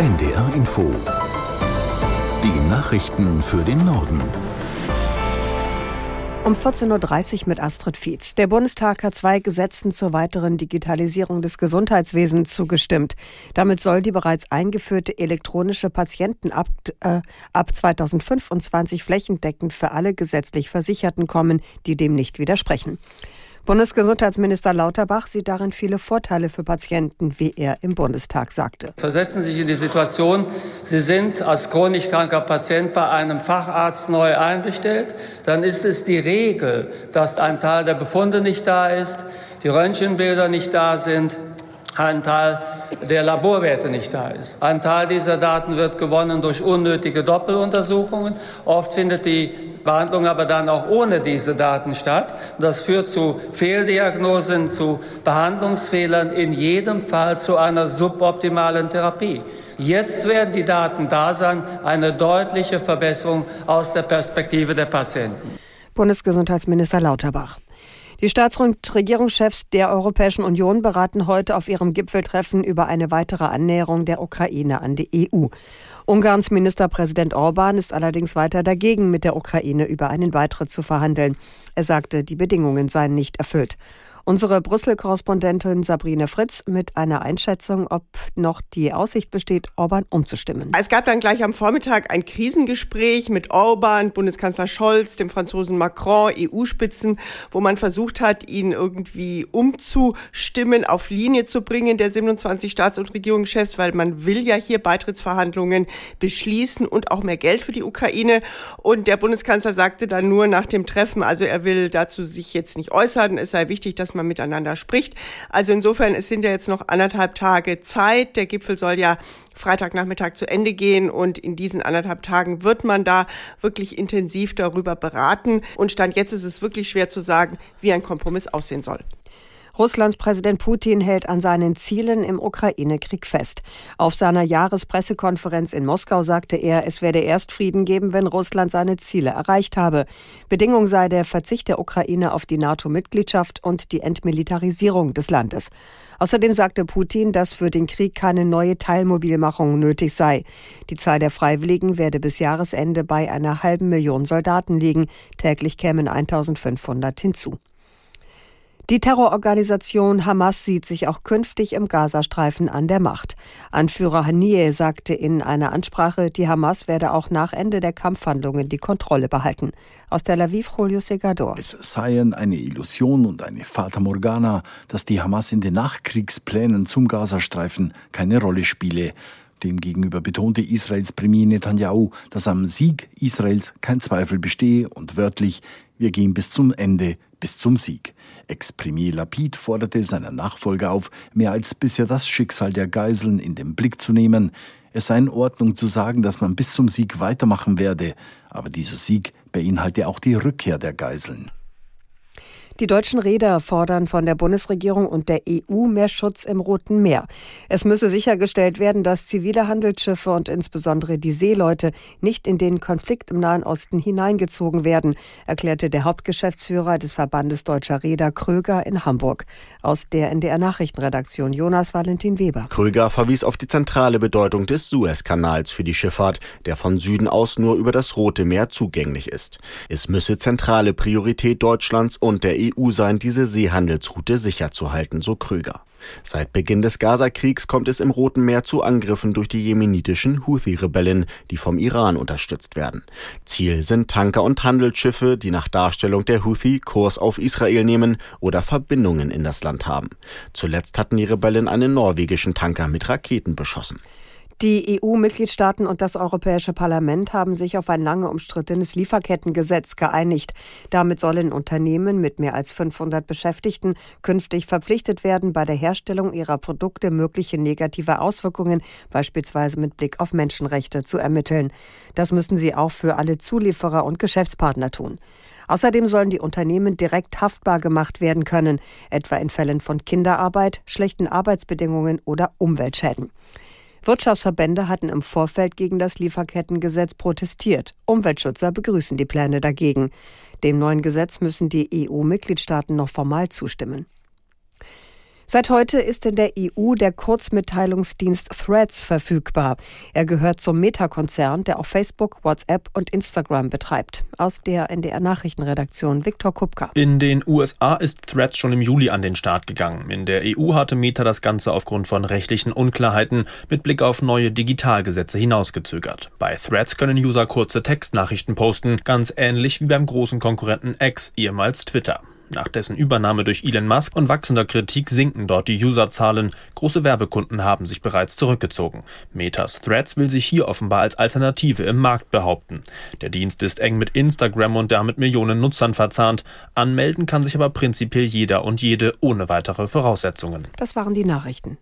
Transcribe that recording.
NDR Info. Die Nachrichten für den Norden. Um 14.30 Uhr mit Astrid Fietz. Der Bundestag hat zwei Gesetzen zur weiteren Digitalisierung des Gesundheitswesens zugestimmt. Damit soll die bereits eingeführte elektronische Patientenakt äh, ab 2025 flächendeckend für alle gesetzlich Versicherten kommen, die dem nicht widersprechen. Bundesgesundheitsminister Lauterbach sieht darin viele Vorteile für Patienten, wie er im Bundestag sagte. Versetzen Sie sich in die Situation, Sie sind als chronisch kranker Patient bei einem Facharzt neu einbestellt. Dann ist es die Regel, dass ein Teil der Befunde nicht da ist, die Röntgenbilder nicht da sind, ein Teil der Laborwerte nicht da ist. Ein Teil dieser Daten wird gewonnen durch unnötige Doppeluntersuchungen. Oft findet die Behandlung aber dann auch ohne diese Daten statt. Das führt zu Fehldiagnosen, zu Behandlungsfehlern, in jedem Fall zu einer suboptimalen Therapie. Jetzt werden die Daten da sein, eine deutliche Verbesserung aus der Perspektive der Patienten. Bundesgesundheitsminister Lauterbach. Die Staats- und Regierungschefs der Europäischen Union beraten heute auf ihrem Gipfeltreffen über eine weitere Annäherung der Ukraine an die EU. Ungarns Ministerpräsident Orban ist allerdings weiter dagegen, mit der Ukraine über einen Beitritt zu verhandeln. Er sagte, die Bedingungen seien nicht erfüllt. Unsere Brüssel-Korrespondentin Sabrine Fritz mit einer Einschätzung, ob noch die Aussicht besteht, Orban umzustimmen. Es gab dann gleich am Vormittag ein Krisengespräch mit Orban, Bundeskanzler Scholz, dem Franzosen Macron, EU-Spitzen, wo man versucht hat, ihn irgendwie umzustimmen, auf Linie zu bringen, der 27 Staats- und Regierungschefs, weil man will ja hier Beitrittsverhandlungen beschließen und auch mehr Geld für die Ukraine. Und der Bundeskanzler sagte dann nur nach dem Treffen, also er will dazu sich jetzt nicht äußern, es sei wichtig, dass dass man miteinander spricht. Also insofern, es sind ja jetzt noch anderthalb Tage Zeit. Der Gipfel soll ja Freitagnachmittag zu Ende gehen und in diesen anderthalb Tagen wird man da wirklich intensiv darüber beraten. Und Stand jetzt ist es wirklich schwer zu sagen, wie ein Kompromiss aussehen soll. Russlands Präsident Putin hält an seinen Zielen im Ukraine-Krieg fest. Auf seiner Jahrespressekonferenz in Moskau sagte er, es werde erst Frieden geben, wenn Russland seine Ziele erreicht habe. Bedingung sei der Verzicht der Ukraine auf die NATO-Mitgliedschaft und die Entmilitarisierung des Landes. Außerdem sagte Putin, dass für den Krieg keine neue Teilmobilmachung nötig sei. Die Zahl der Freiwilligen werde bis Jahresende bei einer halben Million Soldaten liegen. Täglich kämen 1500 hinzu. Die Terrororganisation Hamas sieht sich auch künftig im Gazastreifen an der Macht. Anführer Haniyeh sagte in einer Ansprache, die Hamas werde auch nach Ende der Kampfhandlungen die Kontrolle behalten. Aus Tel Aviv, Julio Segador. Es seien eine Illusion und eine Fata Morgana, dass die Hamas in den Nachkriegsplänen zum Gazastreifen keine Rolle spiele. Demgegenüber betonte Israels Premier Netanyahu, dass am Sieg Israels kein Zweifel bestehe und wörtlich, wir gehen bis zum Ende, bis zum Sieg. Ex-Premier Lapid forderte seinen Nachfolger auf, mehr als bisher das Schicksal der Geiseln in den Blick zu nehmen. Es sei in Ordnung zu sagen, dass man bis zum Sieg weitermachen werde, aber dieser Sieg beinhalte auch die Rückkehr der Geiseln. Die deutschen Reeder fordern von der Bundesregierung und der EU mehr Schutz im Roten Meer. Es müsse sichergestellt werden, dass zivile Handelsschiffe und insbesondere die Seeleute nicht in den Konflikt im Nahen Osten hineingezogen werden, erklärte der Hauptgeschäftsführer des Verbandes Deutscher Reeder Kröger in Hamburg. Aus der NDR Nachrichtenredaktion Jonas Valentin Weber. Kröger verwies auf die zentrale Bedeutung des Suezkanals für die Schifffahrt, der von Süden aus nur über das Rote Meer zugänglich ist. Es müsse zentrale Priorität Deutschlands und der EU EU sein, diese Seehandelsroute sicherzuhalten, so Kröger. Seit Beginn des Gazakriegs kommt es im Roten Meer zu Angriffen durch die jemenitischen Houthi-Rebellen, die vom Iran unterstützt werden. Ziel sind Tanker und Handelsschiffe, die nach Darstellung der Houthi Kurs auf Israel nehmen oder Verbindungen in das Land haben. Zuletzt hatten die Rebellen einen norwegischen Tanker mit Raketen beschossen. Die EU-Mitgliedstaaten und das Europäische Parlament haben sich auf ein lange umstrittenes Lieferkettengesetz geeinigt. Damit sollen Unternehmen mit mehr als 500 Beschäftigten künftig verpflichtet werden, bei der Herstellung ihrer Produkte mögliche negative Auswirkungen, beispielsweise mit Blick auf Menschenrechte, zu ermitteln. Das müssen sie auch für alle Zulieferer und Geschäftspartner tun. Außerdem sollen die Unternehmen direkt haftbar gemacht werden können, etwa in Fällen von Kinderarbeit, schlechten Arbeitsbedingungen oder Umweltschäden. Wirtschaftsverbände hatten im Vorfeld gegen das Lieferkettengesetz protestiert. Umweltschützer begrüßen die Pläne dagegen. Dem neuen Gesetz müssen die EU-Mitgliedstaaten noch formal zustimmen. Seit heute ist in der EU der Kurzmitteilungsdienst Threads verfügbar. Er gehört zum Meta-Konzern, der auch Facebook, WhatsApp und Instagram betreibt. Aus der NDR Nachrichtenredaktion Viktor Kupka. In den USA ist Threads schon im Juli an den Start gegangen. In der EU hatte Meta das Ganze aufgrund von rechtlichen Unklarheiten mit Blick auf neue Digitalgesetze hinausgezögert. Bei Threads können User kurze Textnachrichten posten, ganz ähnlich wie beim großen Konkurrenten X, ehemals Twitter. Nach dessen Übernahme durch Elon Musk und wachsender Kritik sinken dort die Userzahlen. Große Werbekunden haben sich bereits zurückgezogen. Metas Threads will sich hier offenbar als Alternative im Markt behaupten. Der Dienst ist eng mit Instagram und damit Millionen Nutzern verzahnt. Anmelden kann sich aber prinzipiell jeder und jede ohne weitere Voraussetzungen. Das waren die Nachrichten.